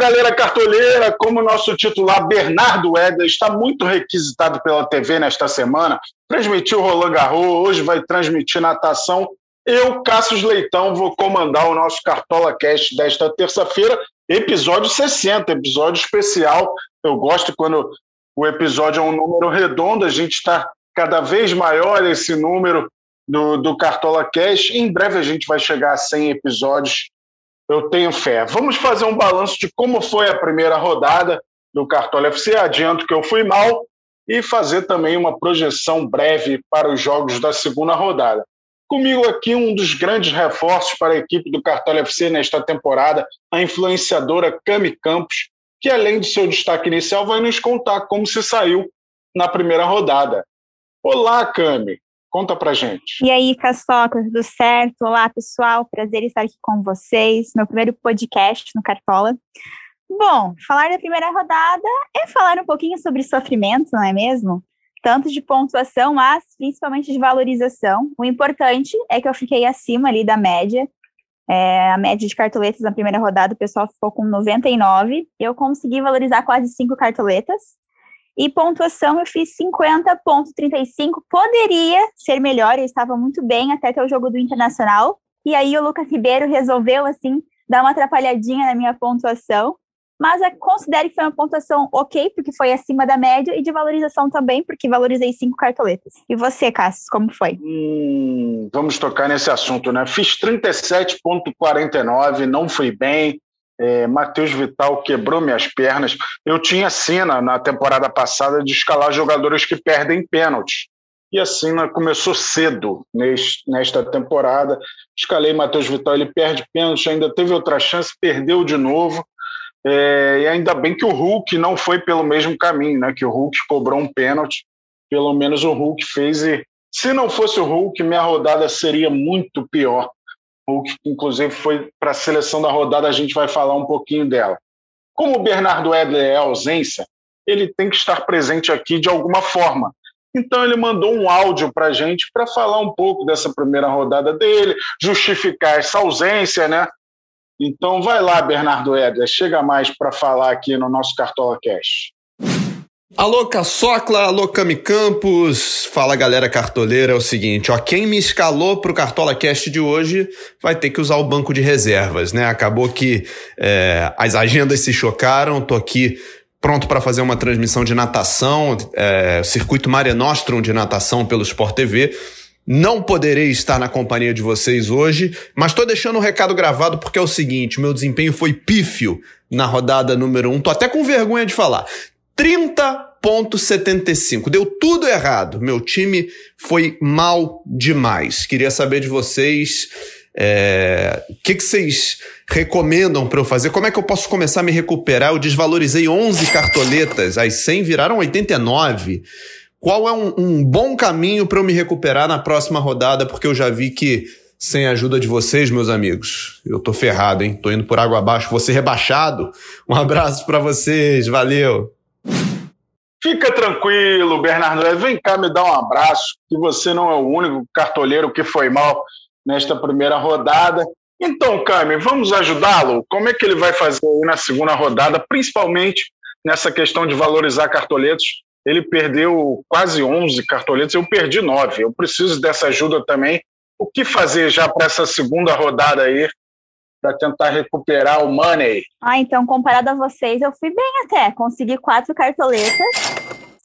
Galera cartoleira, como nosso titular Bernardo Eder está muito requisitado pela TV nesta semana, transmitiu Roland Garros, hoje vai transmitir natação. Eu, Cássio Leitão, vou comandar o nosso Cartola Cast desta terça-feira, episódio 60, episódio especial. Eu gosto quando o episódio é um número redondo, a gente está cada vez maior esse número do, do Cartola Cast. Em breve a gente vai chegar a 100 episódios eu tenho fé. Vamos fazer um balanço de como foi a primeira rodada do Cartola FC. Adianto que eu fui mal e fazer também uma projeção breve para os jogos da segunda rodada. Comigo aqui um dos grandes reforços para a equipe do Cartola FC nesta temporada, a influenciadora Cami Campos, que além de seu destaque inicial vai nos contar como se saiu na primeira rodada. Olá, Cami. Conta pra gente. E aí, Caçoca, tudo certo? Olá, pessoal. Prazer estar aqui com vocês. Meu primeiro podcast no Cartola. Bom, falar da primeira rodada é falar um pouquinho sobre sofrimento, não é mesmo? Tanto de pontuação, mas principalmente de valorização. O importante é que eu fiquei acima ali da média. É, a média de cartoletas na primeira rodada, o pessoal ficou com 99. Eu consegui valorizar quase cinco cartoletas. E pontuação eu fiz 50,35. Poderia ser melhor, eu estava muito bem até ter o jogo do Internacional. E aí o Lucas Ribeiro resolveu, assim, dar uma atrapalhadinha na minha pontuação. Mas eu considero que foi uma pontuação ok, porque foi acima da média, e de valorização também, porque valorizei cinco cartoletas. E você, Cassius, como foi? Hum, vamos tocar nesse assunto, né? Fiz 37,49, não fui bem é, Matheus Vital quebrou minhas pernas. Eu tinha cena na temporada passada de escalar jogadores que perdem pênaltis. E a cena começou cedo nesta temporada. Escalei Matheus Vital, ele perde pênalti, ainda teve outra chance, perdeu de novo. É, e ainda bem que o Hulk não foi pelo mesmo caminho, né? Que o Hulk cobrou um pênalti. Pelo menos o Hulk fez. E se não fosse o Hulk, minha rodada seria muito pior Hulk, inclusive foi para a seleção da rodada, a gente vai falar um pouquinho dela. Como o Bernardo Edler é ausência, ele tem que estar presente aqui de alguma forma. Então ele mandou um áudio para a gente para falar um pouco dessa primeira rodada dele, justificar essa ausência, né? Então vai lá, Bernardo Edler, chega mais para falar aqui no nosso Cartola Cash. Alô, Caçocla, alô, Cami Campos, fala galera cartoleira, é o seguinte, ó, quem me escalou pro Cartola Cast de hoje vai ter que usar o banco de reservas, né? Acabou que é, as agendas se chocaram, tô aqui pronto para fazer uma transmissão de natação, é, circuito Mare Nostrum de natação pelo Sport TV, não poderei estar na companhia de vocês hoje, mas estou deixando um recado gravado porque é o seguinte: meu desempenho foi pífio na rodada número 1. Um. Tô até com vergonha de falar. 30,75. Deu tudo errado. Meu time foi mal demais. Queria saber de vocês. É, o que, que vocês recomendam para eu fazer? Como é que eu posso começar a me recuperar? Eu desvalorizei 11 cartoletas, as 100 viraram 89. Qual é um, um bom caminho para eu me recuperar na próxima rodada? Porque eu já vi que sem a ajuda de vocês, meus amigos, eu tô ferrado, hein? Tô indo por água abaixo, vou ser rebaixado. Um abraço para vocês, valeu! Fica tranquilo, Bernardo. Vem cá me dar um abraço, que você não é o único cartoleiro que foi mal nesta primeira rodada. Então, Cami, vamos ajudá-lo? Como é que ele vai fazer na segunda rodada, principalmente nessa questão de valorizar cartoletos? Ele perdeu quase 11 cartoletos, eu perdi 9. Eu preciso dessa ajuda também. O que fazer já para essa segunda rodada aí para tentar recuperar o money. Ah, então, comparado a vocês, eu fui bem até. Consegui quatro cartoletas,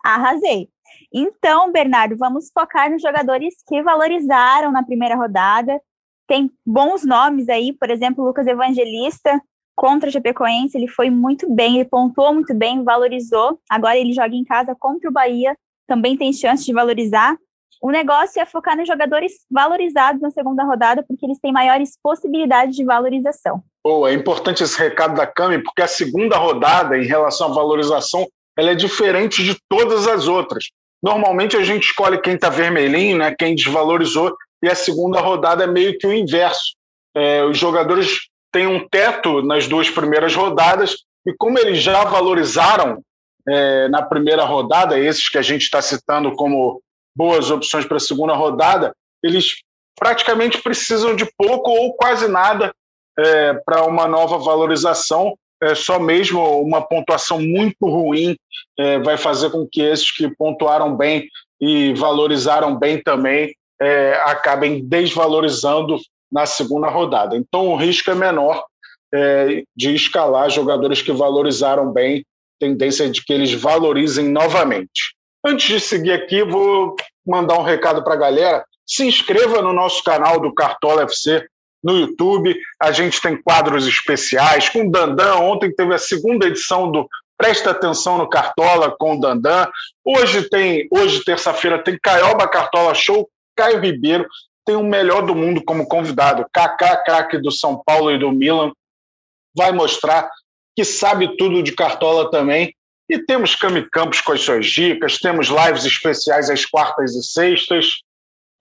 arrasei. Então, Bernardo, vamos focar nos jogadores que valorizaram na primeira rodada. Tem bons nomes aí, por exemplo, Lucas Evangelista contra a Chapecoense, ele foi muito bem, ele pontuou muito bem, valorizou. Agora ele joga em casa contra o Bahia, também tem chance de valorizar. O negócio é focar nos jogadores valorizados na segunda rodada, porque eles têm maiores possibilidades de valorização. Pô, é importante esse recado da Cami, porque a segunda rodada, em relação à valorização, ela é diferente de todas as outras. Normalmente a gente escolhe quem está vermelhinho, né, quem desvalorizou, e a segunda rodada é meio que o inverso. É, os jogadores têm um teto nas duas primeiras rodadas, e como eles já valorizaram é, na primeira rodada, esses que a gente está citando como boas opções para a segunda rodada, eles praticamente precisam de pouco ou quase nada é, para uma nova valorização. é, só mesmo uma pontuação muito ruim é, vai fazer com que esses que pontuaram bem e valorizaram bem também é, acabem desvalorizando na segunda rodada. Então o risco é menor é, de escalar jogadores que valorizaram bem, tendência de que eles valorizem novamente. Antes de seguir aqui, vou mandar um recado para a galera. Se inscreva no nosso canal do Cartola FC no YouTube. A gente tem quadros especiais com o Dandan. Ontem teve a segunda edição do Presta Atenção no Cartola com o Dandan. Hoje tem, hoje terça-feira tem Caioba Cartola Show, Caio Ribeiro tem o melhor do mundo como convidado, Kaká, craque do São Paulo e do Milan, vai mostrar que sabe tudo de Cartola também. E temos Cami Campos com as suas dicas, temos lives especiais às quartas e sextas.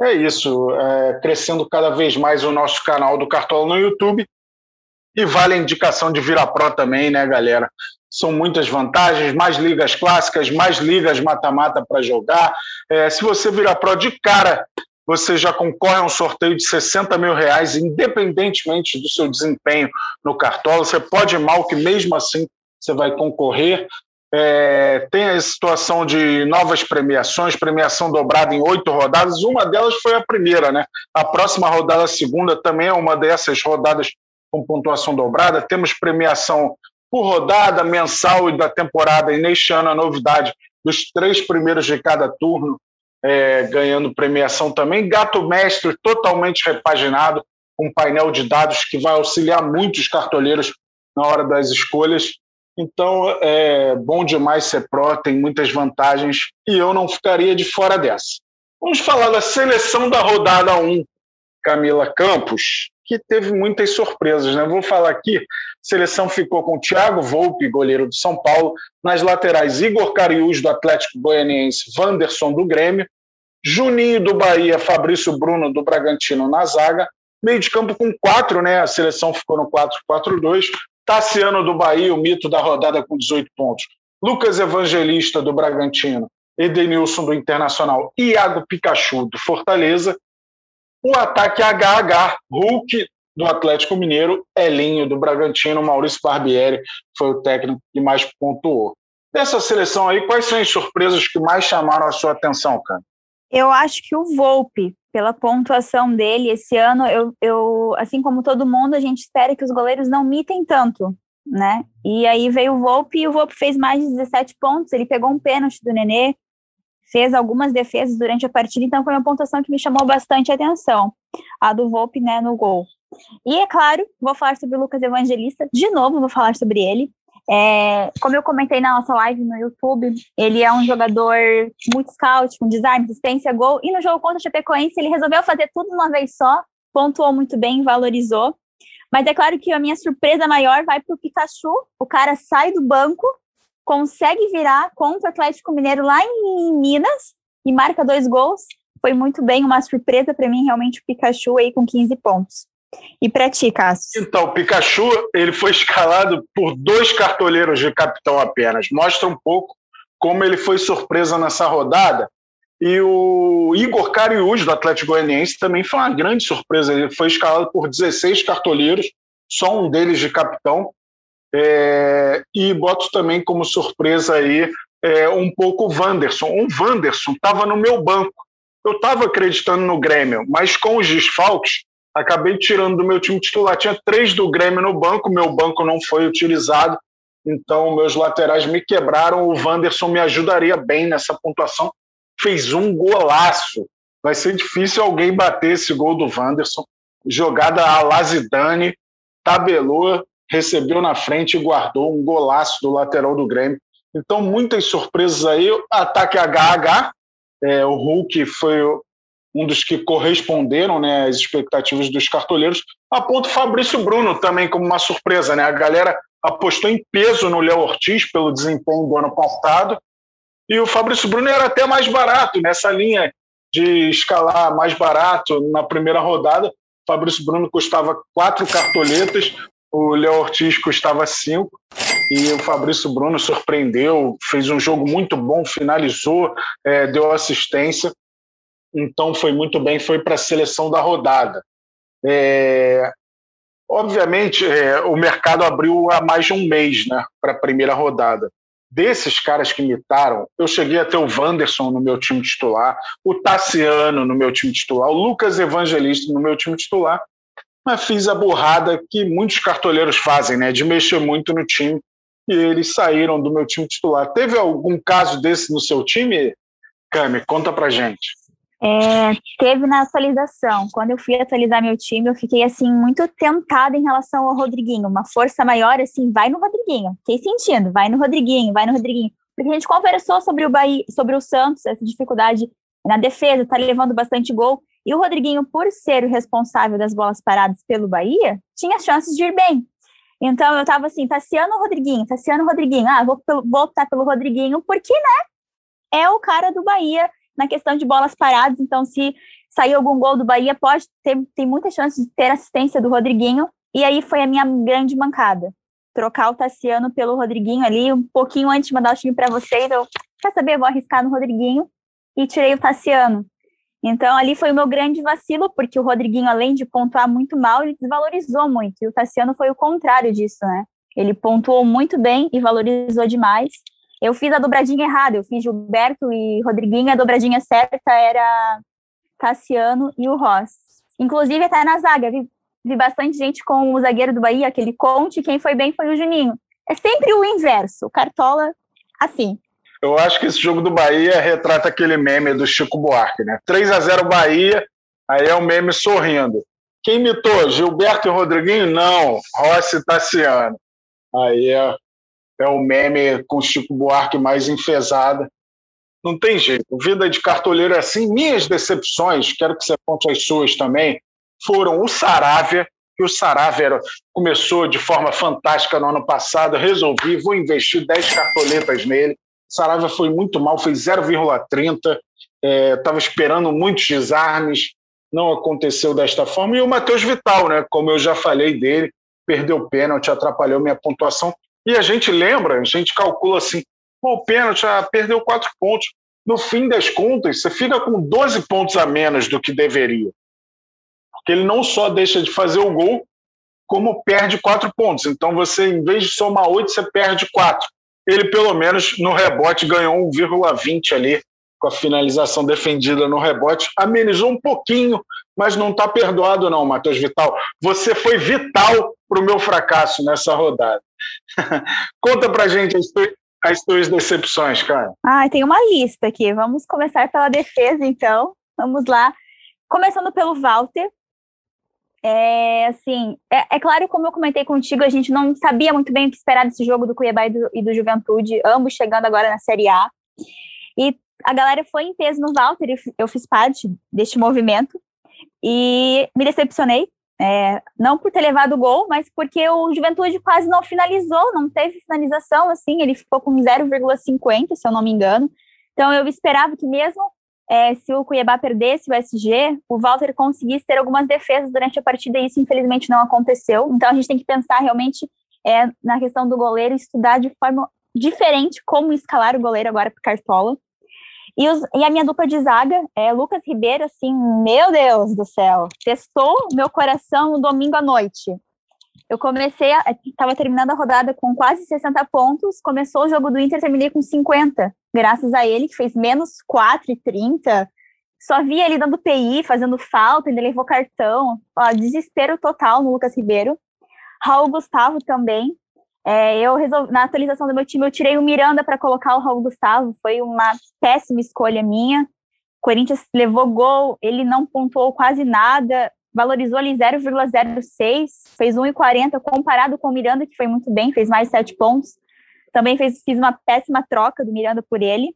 É isso, é, crescendo cada vez mais o nosso canal do Cartola no YouTube. E vale a indicação de virar pro também, né, galera? São muitas vantagens, mais ligas clássicas, mais ligas mata-mata para jogar. É, se você virar pro de cara, você já concorre a um sorteio de 60 mil reais, independentemente do seu desempenho no Cartola. Você pode ir mal, que mesmo assim você vai concorrer. É, tem a situação de novas premiações, premiação dobrada em oito rodadas. Uma delas foi a primeira, né? A próxima rodada, a segunda, também é uma dessas rodadas com pontuação dobrada. Temos premiação por rodada, mensal e da temporada. E neste ano, a novidade dos três primeiros de cada turno, é, ganhando premiação também. Gato Mestre, totalmente repaginado, um painel de dados que vai auxiliar muitos cartoleiros na hora das escolhas. Então, é bom demais ser pró, tem muitas vantagens e eu não ficaria de fora dessa. Vamos falar da seleção da rodada 1, Camila Campos, que teve muitas surpresas. Né? Vou falar aqui: a seleção ficou com Thiago Volpe, goleiro do São Paulo, nas laterais Igor Cariús, do Atlético Goianiense, Wanderson, do Grêmio, Juninho, do Bahia, Fabrício Bruno, do Bragantino, na zaga, meio de campo com quatro, né? A seleção ficou no 4-4-2, Tassiano do Bahia, o mito da rodada com 18 pontos. Lucas Evangelista do Bragantino, Edenilson do Internacional, Iago Pikachu do Fortaleza. O ataque HH, Hulk do Atlético Mineiro, Elinho do Bragantino, Maurício Barbieri foi o técnico que mais pontuou. Dessa seleção aí, quais são as surpresas que mais chamaram a sua atenção, cara? Eu acho que o Volpe, pela pontuação dele esse ano, eu, eu, assim como todo mundo, a gente espera que os goleiros não mitem tanto, né? E aí veio o Volpe e o Volpe fez mais de 17 pontos, ele pegou um pênalti do Nenê, fez algumas defesas durante a partida, então foi uma pontuação que me chamou bastante atenção, a do Volpe, né, no gol. E é claro, vou falar sobre o Lucas Evangelista, de novo vou falar sobre ele, é, como eu comentei na nossa live no YouTube, ele é um jogador muito scout, com design, assistência, gol. E no jogo contra o Chapecoense, ele resolveu fazer tudo de uma vez só, pontuou muito bem, valorizou. Mas é claro que a minha surpresa maior vai para o Pikachu. O cara sai do banco, consegue virar contra o Atlético Mineiro lá em Minas e marca dois gols. Foi muito bem, uma surpresa para mim, realmente, o Pikachu aí com 15 pontos. E para ti, Cássio? Então, o Pikachu ele foi escalado por dois cartoleiros de capitão apenas. Mostra um pouco como ele foi surpresa nessa rodada. E o Igor Cariús, do Atlético Goianiense, também foi uma grande surpresa. Ele foi escalado por 16 cartoleiros, só um deles de capitão. É, e boto também como surpresa aí é, um pouco o Wanderson. O Wanderson estava no meu banco. Eu estava acreditando no Grêmio, mas com os desfalques, acabei tirando do meu time titular. Tinha três do Grêmio no banco, meu banco não foi utilizado, então meus laterais me quebraram. O Wanderson me ajudaria bem nessa pontuação. Fez um golaço. Vai ser difícil alguém bater esse gol do Wanderson. Jogada a Lazidane, tabelou, recebeu na frente e guardou um golaço do lateral do Grêmio. Então, muitas surpresas aí. Ataque HH, é, o Hulk foi um dos que corresponderam né, às expectativas dos cartoleiros, aponta o Fabrício Bruno também como uma surpresa. Né? A galera apostou em peso no Léo Ortiz pelo desempenho do ano passado, e o Fabrício Bruno era até mais barato nessa linha de escalar mais barato na primeira rodada. O Fabrício Bruno custava quatro cartoletas, o Léo Ortiz custava cinco, e o Fabrício Bruno surpreendeu, fez um jogo muito bom, finalizou, é, deu assistência então foi muito bem, foi para a seleção da rodada. É... Obviamente, é, o mercado abriu há mais de um mês né, para a primeira rodada. Desses caras que imitaram, eu cheguei a ter o Wanderson no meu time titular, o Tassiano no meu time titular, o Lucas Evangelista no meu time titular, mas fiz a burrada que muitos cartoleiros fazem, né, de mexer muito no time, e eles saíram do meu time titular. Teve algum caso desse no seu time, Cami? Conta pra gente. É, teve na atualização. Quando eu fui atualizar meu time, eu fiquei assim muito tentada em relação ao Rodriguinho. Uma força maior, assim, vai no Rodriguinho. Fiquei sentindo, vai no Rodriguinho, vai no Rodriguinho. Porque a gente conversou sobre o Bahia, sobre o Santos, essa dificuldade na defesa, tá levando bastante gol. E o Rodriguinho, por ser o responsável das bolas paradas pelo Bahia, tinha chances de ir bem. Então eu tava assim, Tassiano Rodriguinho, Tassiano Rodriguinho. Ah, vou, vou optar pelo Rodriguinho, porque, né? É o cara do Bahia na questão de bolas paradas, então se sair algum gol do Bahia, pode ter tem muita chance de ter assistência do Rodriguinho, e aí foi a minha grande mancada. Trocar o Tassiano pelo Rodriguinho ali, um pouquinho antes de mandar o time para vocês, eu, quer saber, vou arriscar no Rodriguinho, e tirei o Tassiano. Então, ali foi o meu grande vacilo, porque o Rodriguinho, além de pontuar muito mal, ele desvalorizou muito, e o Tassiano foi o contrário disso, né? Ele pontuou muito bem e valorizou demais, eu fiz a dobradinha errada, eu fiz Gilberto e Rodriguinho, a dobradinha certa era Cassiano e o Ross. Inclusive, até na zaga, vi, vi bastante gente com o zagueiro do Bahia, aquele Conte, quem foi bem foi o Juninho. É sempre o inverso, o Cartola, assim. Eu acho que esse jogo do Bahia retrata aquele meme do Chico Buarque, né? 3 a 0 Bahia, aí é o um meme sorrindo. Quem imitou? Gilberto e Rodriguinho? Não, Rossi e Tassiano. Aí é é o meme com Chico Buarque mais enfesada. Não tem jeito. Vida de cartoleiro é assim. Minhas decepções, quero que você conte as suas também, foram o Saravia, que o Saravia começou de forma fantástica no ano passado. Resolvi, vou investir 10 cartoletas nele. Saravia foi muito mal, fez 0,30. Estava é, esperando muitos desarmes, não aconteceu desta forma. E o Matheus Vital, né? Como eu já falei dele, perdeu pênalti, atrapalhou minha pontuação. E a gente lembra, a gente calcula assim, o pênalti já perdeu quatro pontos. No fim das contas, você fica com 12 pontos a menos do que deveria. Porque ele não só deixa de fazer o gol, como perde quatro pontos. Então você, em vez de somar oito, você perde quatro. Ele, pelo menos, no rebote, ganhou 1,20 ali, com a finalização defendida no rebote. Amenizou um pouquinho, mas não está perdoado, não, Matheus Vital. Você foi vital para o meu fracasso nessa rodada. Conta pra gente as, as tuas decepções, cara. Ah, tem uma lista aqui. Vamos começar pela defesa, então. Vamos lá. Começando pelo Walter. É, assim, é, é, claro, como eu comentei contigo, a gente não sabia muito bem o que esperar desse jogo do Cuiabá e do, e do Juventude, ambos chegando agora na Série A. E a galera foi em peso no Walter, eu fiz parte deste movimento, e me decepcionei, é, não por ter levado o gol, mas porque o Juventude quase não finalizou, não teve finalização, assim, ele ficou com 0,50, se eu não me engano. Então eu esperava que mesmo é, se o Cuiabá perdesse o SG, o Walter conseguisse ter algumas defesas durante a partida, e isso infelizmente não aconteceu. Então a gente tem que pensar realmente é, na questão do goleiro, estudar de forma diferente como escalar o goleiro agora para Cartola. E, os, e, a minha dupla de zaga é Lucas Ribeiro, assim, meu Deus do céu, testou meu coração no domingo à noite. Eu comecei, estava terminando a rodada com quase 60 pontos, começou o jogo do Inter, terminei com 50, graças a ele, que fez menos 4 e 30. Só via ele dando PI, fazendo falta, ainda levou cartão. Ó, desespero total no Lucas Ribeiro. Raul Gustavo também, é, eu resolvi, na atualização do meu time, eu tirei o Miranda para colocar o Raul Gustavo, foi uma péssima escolha minha. O Corinthians levou gol, ele não pontuou quase nada, valorizou ali 0,06, fez 1,40 comparado com o Miranda, que foi muito bem, fez mais 7 pontos. Também fez, fiz uma péssima troca do Miranda por ele.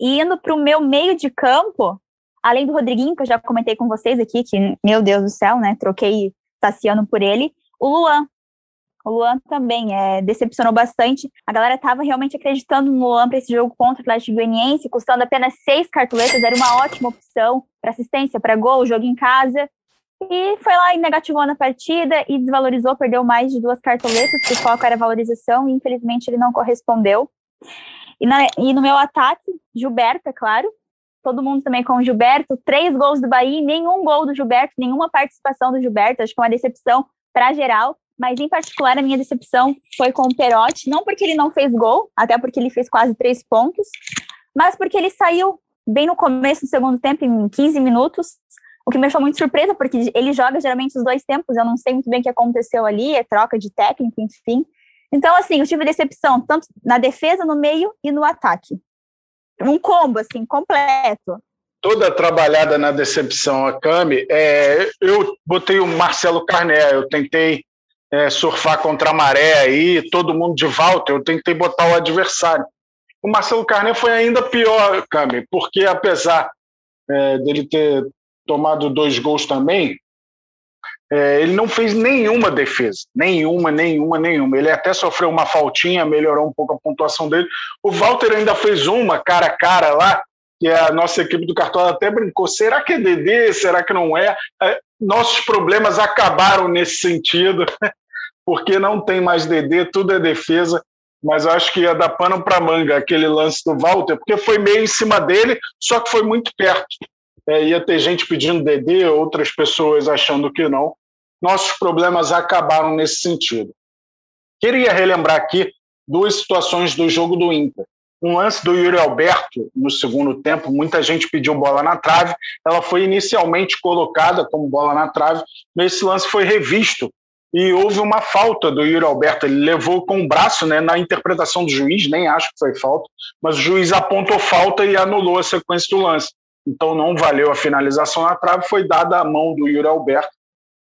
E indo para o meu meio de campo, além do Rodriguinho, que eu já comentei com vocês aqui, que, meu Deus do céu, né? Troquei Tassiano por ele. O Luan, o Luan também é, decepcionou bastante. A galera estava realmente acreditando no Luan para esse jogo contra o Atlético Goianiense, custando apenas seis cartuletas, era uma ótima opção para assistência, para gol, jogo em casa. E foi lá e negativou na partida e desvalorizou, perdeu mais de duas cartoletas, que o foco era valorização, e infelizmente ele não correspondeu. E, na, e no meu ataque, Gilberto, é claro, todo mundo também com o Gilberto, três gols do Bahia, nenhum gol do Gilberto, nenhuma participação do Gilberto, acho que é uma decepção para geral, mas em particular a minha decepção foi com o Perotti, não porque ele não fez gol, até porque ele fez quase três pontos, mas porque ele saiu bem no começo do segundo tempo, em 15 minutos, o que me deixou muito surpresa, porque ele joga geralmente os dois tempos, eu não sei muito bem o que aconteceu ali, é troca de técnico, enfim. Então, assim, eu tive decepção, tanto na defesa, no meio e no ataque. Um combo, assim, completo. Toda trabalhada na decepção, a Cami, é, eu botei o Marcelo Carné, eu tentei é, surfar contra a maré aí, todo mundo de volta, eu tentei botar o adversário. O Marcelo Carné foi ainda pior, Cami, porque apesar é, dele ter tomado dois gols também, é, ele não fez nenhuma defesa, nenhuma, nenhuma, nenhuma. Ele até sofreu uma faltinha, melhorou um pouco a pontuação dele. O Walter ainda fez uma cara a cara lá, que a nossa equipe do Cartola até brincou. Será que é DD? Será que não é? é nossos problemas acabaram nesse sentido, porque não tem mais DD, tudo é defesa. Mas acho que ia dar pano para manga aquele lance do Walter, porque foi meio em cima dele, só que foi muito perto. É, ia ter gente pedindo DD, outras pessoas achando que não nossos problemas acabaram nesse sentido. Queria relembrar aqui duas situações do jogo do Inter. Um lance do Yuri Alberto no segundo tempo, muita gente pediu bola na trave, ela foi inicialmente colocada como bola na trave, mas esse lance foi revisto e houve uma falta do Yuri Alberto. Ele levou com o braço né, na interpretação do juiz, nem acho que foi falta, mas o juiz apontou falta e anulou a sequência do lance. Então não valeu a finalização na trave, foi dada a mão do Yuri Alberto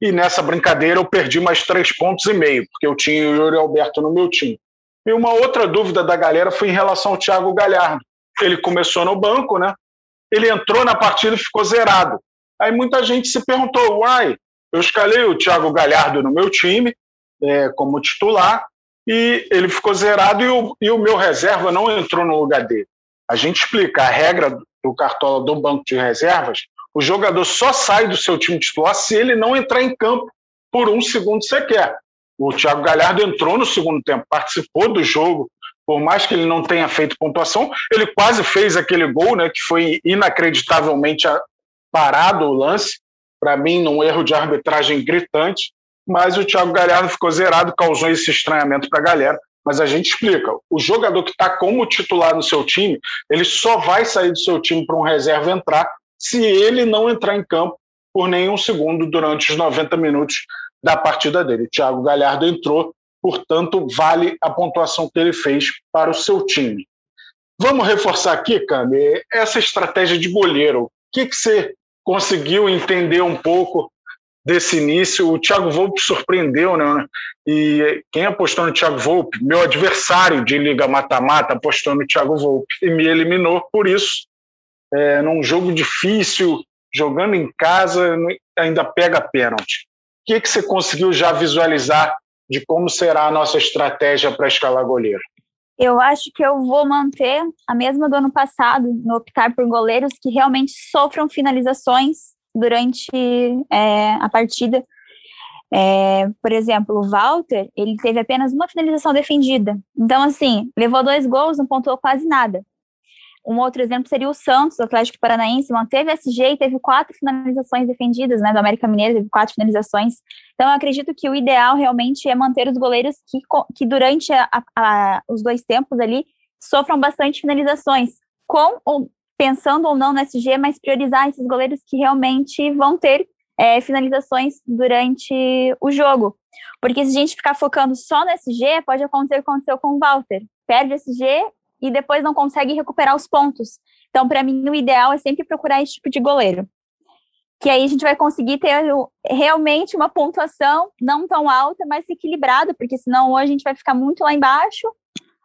e nessa brincadeira eu perdi mais três pontos e meio, porque eu tinha o Yuri Alberto no meu time. E uma outra dúvida da galera foi em relação ao Thiago Galhardo. Ele começou no banco, né? Ele entrou na partida e ficou zerado. Aí muita gente se perguntou: uai, eu escalei o Thiago Galhardo no meu time é, como titular e ele ficou zerado e o, e o meu reserva não entrou no lugar dele. A gente explica a regra do cartola do banco de reservas o jogador só sai do seu time titular se ele não entrar em campo por um segundo sequer. O Thiago Galhardo entrou no segundo tempo, participou do jogo, por mais que ele não tenha feito pontuação, ele quase fez aquele gol, né, que foi inacreditavelmente parado o lance, para mim, num erro de arbitragem gritante, mas o Thiago Galhardo ficou zerado, causou esse estranhamento para a galera. Mas a gente explica: o jogador que está como titular no seu time, ele só vai sair do seu time para um reserva entrar se ele não entrar em campo por nenhum segundo durante os 90 minutos da partida dele. Thiago Galhardo entrou, portanto, vale a pontuação que ele fez para o seu time. Vamos reforçar aqui, Cami, essa estratégia de goleiro. O que, que você conseguiu entender um pouco desse início? O Thiago Volpe surpreendeu, né? E quem apostou no Thiago Volpe? Meu adversário de Liga Mata-Mata apostou no Thiago Volpe e me eliminou por isso é, num jogo difícil, jogando em casa, ainda pega pênalti. O que, que você conseguiu já visualizar de como será a nossa estratégia para escalar goleiro? Eu acho que eu vou manter a mesma do ano passado, no optar por goleiros que realmente sofram finalizações durante é, a partida. É, por exemplo, o Walter, ele teve apenas uma finalização defendida. Então, assim, levou dois gols, não pontuou quase nada. Um outro exemplo seria o Santos, Atlético Paranaense, manteve SG e teve quatro finalizações defendidas, né? Do América Mineiro teve quatro finalizações. Então, eu acredito que o ideal realmente é manter os goleiros que, que durante a, a, os dois tempos ali sofram bastante finalizações, com ou pensando ou não no SG, mas priorizar esses goleiros que realmente vão ter é, finalizações durante o jogo. Porque se a gente ficar focando só no SG, pode acontecer o que aconteceu com o Walter. Perde o SG e depois não consegue recuperar os pontos. Então, para mim, o ideal é sempre procurar esse tipo de goleiro. Que aí a gente vai conseguir ter realmente uma pontuação não tão alta, mas equilibrada, porque senão hoje a gente vai ficar muito lá embaixo.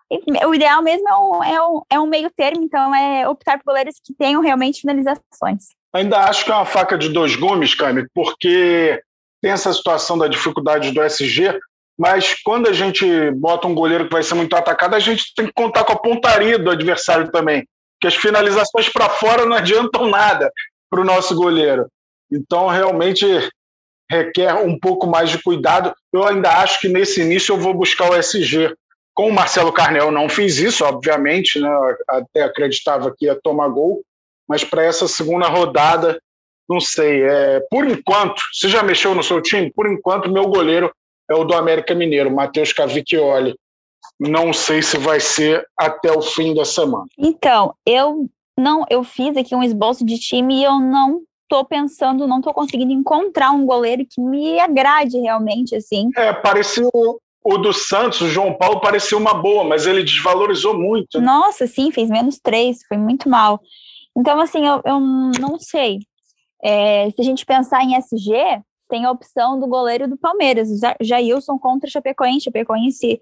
E o ideal mesmo é um, é, um, é um meio termo, então é optar por goleiros que tenham realmente finalizações. Ainda acho que é uma faca de dois gumes, Cami, porque tem essa situação da dificuldade do SG, mas quando a gente bota um goleiro que vai ser muito atacado, a gente tem que contar com a pontaria do adversário também, porque as finalizações para fora não adiantam nada para o nosso goleiro. Então, realmente requer um pouco mais de cuidado. Eu ainda acho que nesse início eu vou buscar o SG. Com o Marcelo Carnel não fiz isso, obviamente, né? até acreditava que ia tomar gol, mas para essa segunda rodada, não sei. É, por enquanto, você já mexeu no seu time? Por enquanto, meu goleiro é o do América Mineiro, Matheus Cavicchioli. Não sei se vai ser até o fim da semana. Então, eu não, eu fiz aqui um esboço de time e eu não tô pensando, não tô conseguindo encontrar um goleiro que me agrade realmente, assim. É, pareceu o do Santos, o João Paulo, pareceu uma boa, mas ele desvalorizou muito. Né? Nossa, sim, fez menos três, foi muito mal. Então, assim, eu, eu não sei. É, se a gente pensar em SG, tem a opção do goleiro do Palmeiras, Jailson contra Chapecoense. Chapecoense,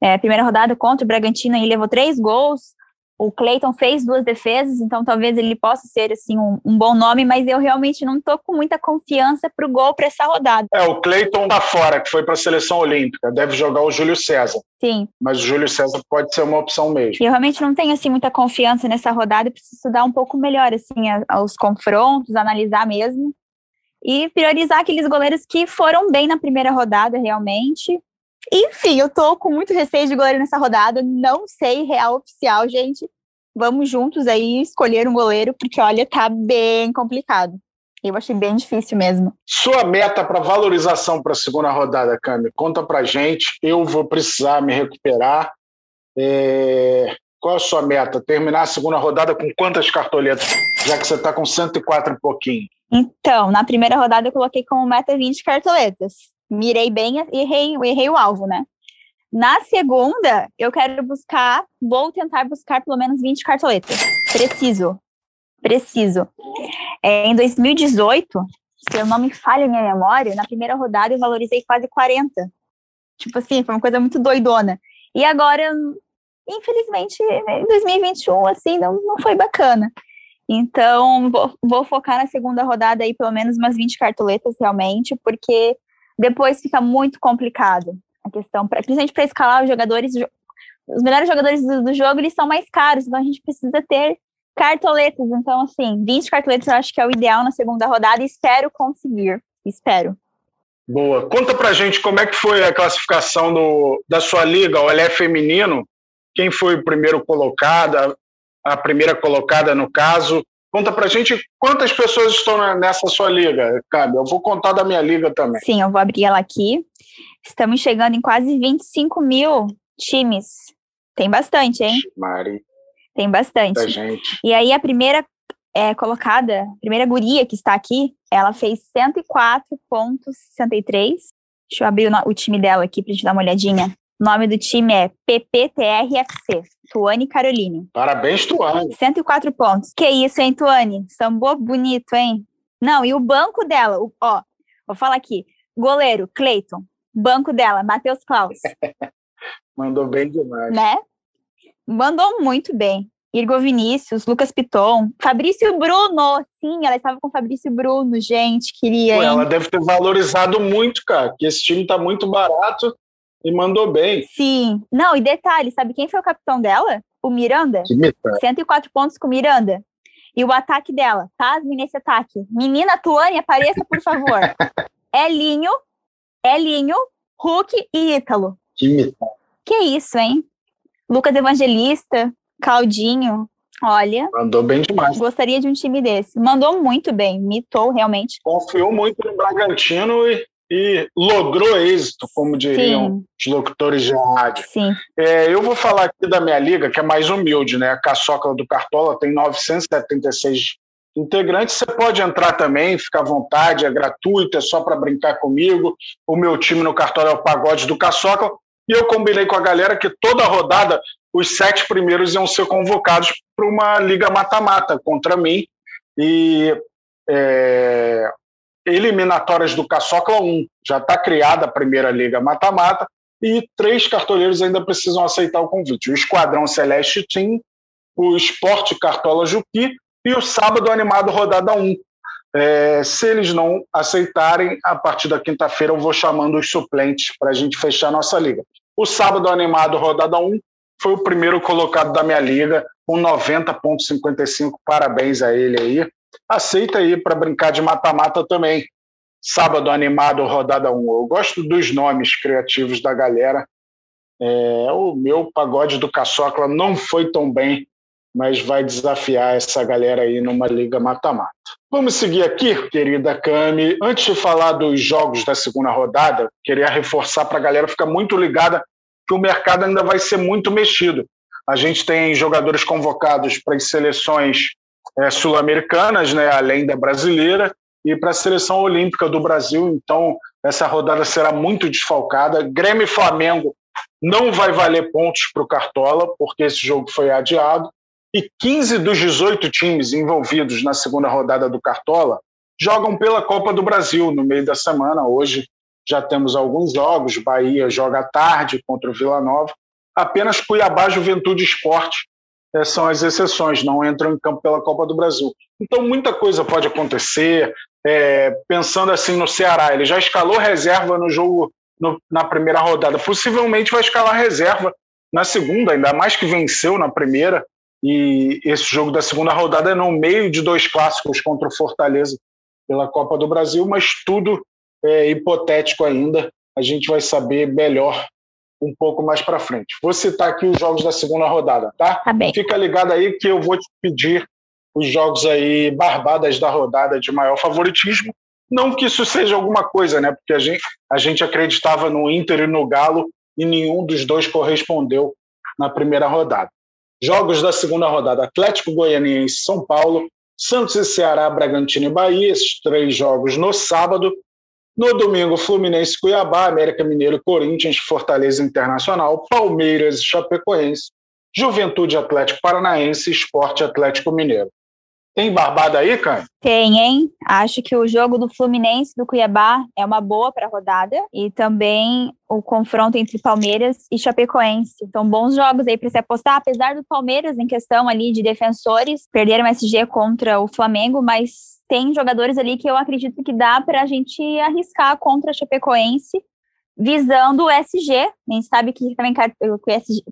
é, primeira rodada contra o Bragantino, e levou três gols. O Cleiton fez duas defesas, então talvez ele possa ser assim um, um bom nome, mas eu realmente não estou com muita confiança para o gol para essa rodada. É, o Cleiton tá fora, que foi para a seleção olímpica, deve jogar o Júlio César. Sim. Mas o Júlio César pode ser uma opção mesmo. Eu realmente não tenho assim muita confiança nessa rodada, preciso estudar um pouco melhor assim a, os confrontos, analisar mesmo e priorizar aqueles goleiros que foram bem na primeira rodada realmente enfim, eu tô com muito receio de goleiro nessa rodada. Não sei real oficial, gente. Vamos juntos aí escolher um goleiro, porque olha, tá bem complicado. Eu achei bem difícil mesmo. Sua meta para valorização para a segunda rodada, Cami, conta pra gente. Eu vou precisar me recuperar. É... Qual a sua meta? Terminar a segunda rodada com quantas cartoletas? Já que você está com 104 e pouquinho. Então, na primeira rodada eu coloquei como meta 20 cartoletas mirei bem e errei, errei o alvo, né? Na segunda, eu quero buscar, vou tentar buscar pelo menos 20 cartoletas. Preciso. Preciso. É, em 2018, se eu não me falha a minha memória, na primeira rodada eu valorizei quase 40. Tipo assim, foi uma coisa muito doidona. E agora, infelizmente, em 2021, assim, não, não foi bacana. Então, vou, vou focar na segunda rodada aí, pelo menos umas 20 cartoletas, realmente, porque depois fica muito complicado a questão, pra, principalmente para escalar os jogadores. Os melhores jogadores do, do, jogo eles são mais caros, então a gente precisa ter cartoletas. Então, assim, 20 cartoletas eu acho que é o ideal na segunda rodada e espero conseguir. Espero. Boa. Conta pra gente como é que foi a classificação do, da sua liga, o LF feminino. Quem foi o primeiro colocado, a primeira colocada no caso, Conta pra gente quantas pessoas estão nessa sua liga, Cabe. Eu vou contar da minha liga também. Sim, eu vou abrir ela aqui. Estamos chegando em quase 25 mil times. Tem bastante, hein? Mari. Tem bastante. gente. E aí a primeira é, colocada, a primeira guria que está aqui, ela fez 104,63. Deixa eu abrir o, o time dela aqui para gente dar uma olhadinha. O nome do time é PPTRFC, Tuane Caroline. Parabéns, Tuane. 104 pontos. Que isso, hein, Tuane? Sambou bonito, hein? Não, e o banco dela, o, ó, vou falar aqui. Goleiro, Cleiton. Banco dela, Matheus Klaus. Mandou bem demais. Né? Mandou muito bem. Irgo Vinícius, Lucas Piton, Fabrício Bruno. Sim, ela estava com Fabrício Bruno, gente, queria. Pô, ela deve ter valorizado muito, cara, que esse time tá muito barato e mandou bem. Sim. Não, e detalhe, sabe quem foi o capitão dela? O Miranda. Que meta. 104 pontos com o Miranda. E o ataque dela, pasme nesse ataque. Menina Tuane, apareça, por favor. Elinho, Elinho, Hulk e Ítalo. Que meta. Que isso, hein? Lucas Evangelista, Claudinho, olha. Mandou bem demais. Gostaria de um time desse. Mandou muito bem, mitou realmente. Confiou muito no Bragantino e e logrou êxito, como diriam Sim. os locutores de rádio. Sim. É, eu vou falar aqui da minha liga, que é mais humilde, né? A Caçocla do Cartola tem 976 integrantes. Você pode entrar também, fica à vontade, é gratuito, é só para brincar comigo. O meu time no Cartola é o Pagode do Caçocla. E eu combinei com a galera que toda rodada os sete primeiros iam ser convocados para uma liga mata-mata contra mim. E é, eliminatórias do Caçocla 1. Já está criada a primeira liga mata-mata e três cartoleiros ainda precisam aceitar o convite: o Esquadrão Celeste Team, o Esporte Cartola Jupi e o Sábado Animado Rodada 1. É, se eles não aceitarem, a partir da quinta-feira eu vou chamando os suplentes para a gente fechar a nossa liga. O Sábado Animado Rodada 1 foi o primeiro colocado da minha liga, com 90,55. Parabéns a ele aí aceita aí para brincar de mata-mata também. Sábado animado, rodada 1. Eu gosto dos nomes criativos da galera. É, o meu pagode do Caçocla não foi tão bem, mas vai desafiar essa galera aí numa liga mata-mata. Vamos seguir aqui, querida Cami. Antes de falar dos jogos da segunda rodada, queria reforçar para a galera ficar muito ligada que o mercado ainda vai ser muito mexido. A gente tem jogadores convocados para as seleções é, sul-americanas, né, além da brasileira, e para a seleção olímpica do Brasil. Então, essa rodada será muito desfalcada. Grêmio e Flamengo não vai valer pontos para o Cartola, porque esse jogo foi adiado. E 15 dos 18 times envolvidos na segunda rodada do Cartola jogam pela Copa do Brasil no meio da semana. Hoje já temos alguns jogos. Bahia joga tarde contra o Vila Nova. Apenas Cuiabá, Juventude Esporte são as exceções, não entram em campo pela Copa do Brasil. Então, muita coisa pode acontecer. É, pensando assim no Ceará, ele já escalou reserva no jogo no, na primeira rodada. Possivelmente vai escalar reserva na segunda, ainda mais que venceu na primeira. E esse jogo da segunda rodada é no meio de dois clássicos contra o Fortaleza pela Copa do Brasil, mas tudo é hipotético ainda. A gente vai saber melhor um pouco mais para frente. Vou citar aqui os jogos da segunda rodada, tá? Tá bem. Fica ligado aí que eu vou te pedir os jogos aí barbadas da rodada de maior favoritismo. Não que isso seja alguma coisa, né? Porque a gente, a gente acreditava no Inter e no Galo e nenhum dos dois correspondeu na primeira rodada. Jogos da segunda rodada: Atlético Goianiense, São Paulo, Santos e Ceará, Bragantino e Bahia. Esses três jogos no sábado. No domingo, Fluminense, Cuiabá, América Mineiro, Corinthians, Fortaleza Internacional, Palmeiras e Chapecoense, Juventude Atlético Paranaense, Esporte Atlético Mineiro. Tem barbada aí, cara? Tem, hein? Acho que o jogo do Fluminense do Cuiabá é uma boa para a rodada e também o confronto entre Palmeiras e Chapecoense. Então, bons jogos aí para se apostar, apesar do Palmeiras em questão ali de defensores, perderam o SG contra o Flamengo, mas tem jogadores ali que eu acredito que dá para a gente arriscar contra a Chapecoense visando o SG. A gente sabe que também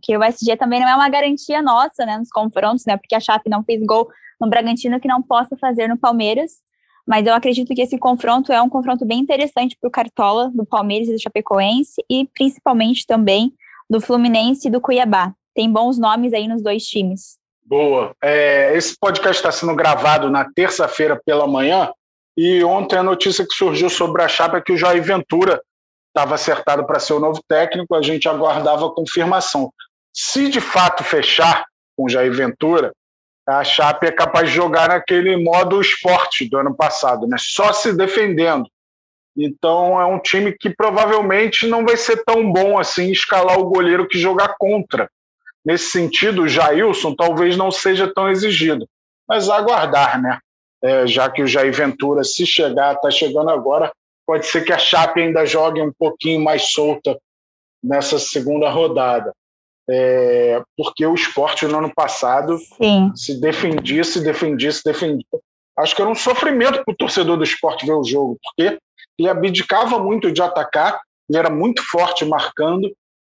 que o SG também não é uma garantia nossa, né, nos confrontos, né, porque a Chape não fez gol no Bragantino que não possa fazer no Palmeiras. Mas eu acredito que esse confronto é um confronto bem interessante para o Cartola, do Palmeiras e do Chapecoense, e principalmente também do Fluminense e do Cuiabá. Tem bons nomes aí nos dois times. Boa. É, esse podcast está sendo gravado na terça-feira pela manhã, e ontem a notícia que surgiu sobre a chapa é que o Jair Ventura estava acertado para ser o novo técnico, a gente aguardava a confirmação. Se de fato fechar com Jair Ventura, a Chape é capaz de jogar naquele modo esporte do ano passado, né? só se defendendo. Então é um time que provavelmente não vai ser tão bom assim escalar o goleiro que jogar contra. Nesse sentido, o Jailson talvez não seja tão exigido, mas aguardar, né? É, já que o Jair Ventura, se chegar, está chegando agora, pode ser que a Chape ainda jogue um pouquinho mais solta nessa segunda rodada é, porque o esporte no ano passado Sim. se defendia, se defendia, se defendia. Acho que era um sofrimento para o torcedor do esporte ver o jogo, porque ele abdicava muito de atacar, ele era muito forte marcando,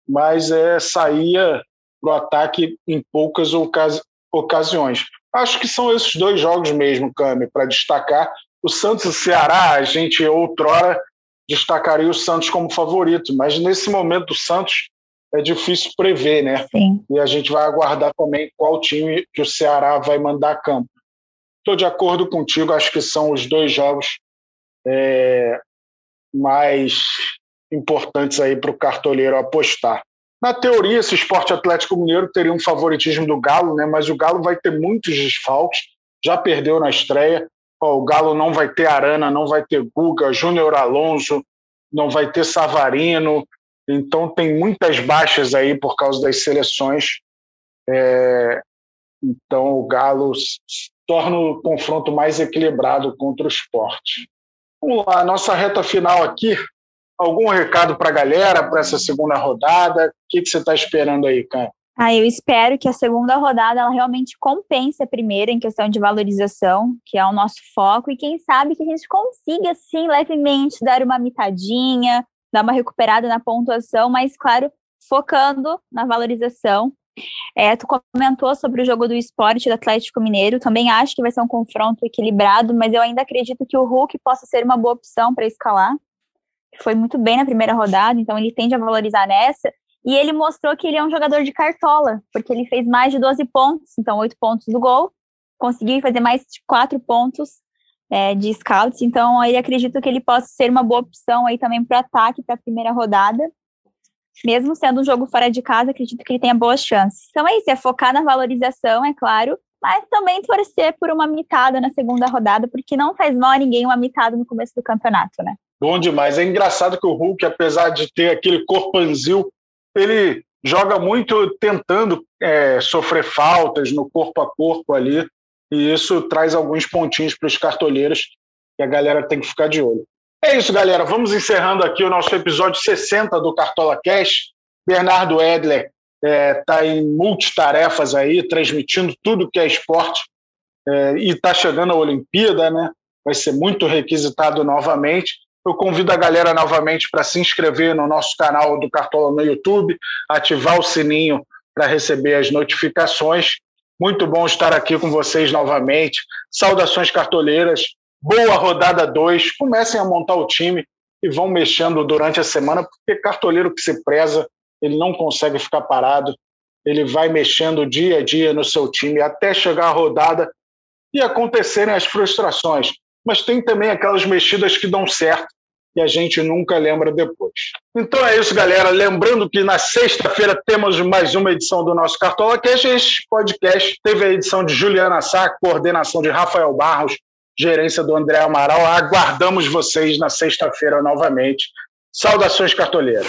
mas é, saía para o ataque em poucas ocasi ocasiões. Acho que são esses dois jogos mesmo, Cami, para destacar. O Santos e o Ceará, a gente outrora destacaria o Santos como favorito, mas nesse momento o Santos é difícil prever, né? Sim. E a gente vai aguardar também qual time que o Ceará vai mandar a campo. Estou de acordo contigo, acho que são os dois jogos é, mais importantes aí para o cartoleiro apostar. Na teoria, esse esporte Atlético Mineiro teria um favoritismo do Galo, né? mas o Galo vai ter muitos desfalques, já perdeu na estreia. O Galo não vai ter Arana, não vai ter Guga, Júnior Alonso, não vai ter Savarino, então, tem muitas baixas aí por causa das seleções. É, então, o Galo torna o confronto mais equilibrado contra o esporte. Vamos lá, nossa reta final aqui. Algum recado para a galera para essa segunda rodada? O que, que você está esperando aí, cara? Ah, eu espero que a segunda rodada ela realmente compense a primeira em questão de valorização, que é o nosso foco, e quem sabe que a gente consiga, sim, levemente dar uma mitadinha, dar uma recuperada na pontuação, mas, claro, focando na valorização. É, tu comentou sobre o jogo do esporte do Atlético Mineiro, também acho que vai ser um confronto equilibrado, mas eu ainda acredito que o Hulk possa ser uma boa opção para escalar. Foi muito bem na primeira rodada, então ele tende a valorizar nessa. E ele mostrou que ele é um jogador de cartola, porque ele fez mais de 12 pontos, então 8 pontos do gol, conseguiu fazer mais de 4 pontos é, de scouts, então aí acredito que ele possa ser uma boa opção aí também para ataque para a primeira rodada. Mesmo sendo um jogo fora de casa, acredito que ele tenha boas chances. Então é isso, é focar na valorização, é claro, mas também torcer por uma mitada na segunda rodada, porque não faz mal a ninguém uma mitada no começo do campeonato, né? Bom demais. É engraçado que o Hulk, apesar de ter aquele corpanzil, ele joga muito tentando é, sofrer faltas no corpo a corpo ali, e isso traz alguns pontinhos para os cartoleiros que a galera tem que ficar de olho. É isso, galera. Vamos encerrando aqui o nosso episódio 60 do Cartola Cash. Bernardo Edler está é, tá em multitarefas aí, transmitindo tudo que é esporte é, e está chegando a Olimpíada, né? Vai ser muito requisitado novamente. Eu convido a galera novamente para se inscrever no nosso canal do Cartola no YouTube, ativar o sininho para receber as notificações. Muito bom estar aqui com vocês novamente. Saudações cartoleiras. Boa rodada 2. Comecem a montar o time e vão mexendo durante a semana, porque cartoleiro que se preza, ele não consegue ficar parado. Ele vai mexendo dia a dia no seu time até chegar a rodada e acontecerem as frustrações. Mas tem também aquelas mexidas que dão certo que a gente nunca lembra depois. Então é isso, galera. Lembrando que na sexta-feira temos mais uma edição do nosso Cartola Cash. Este podcast teve a edição de Juliana Sá, coordenação de Rafael Barros, gerência do André Amaral. Aguardamos vocês na sexta-feira novamente. Saudações cartoleiras.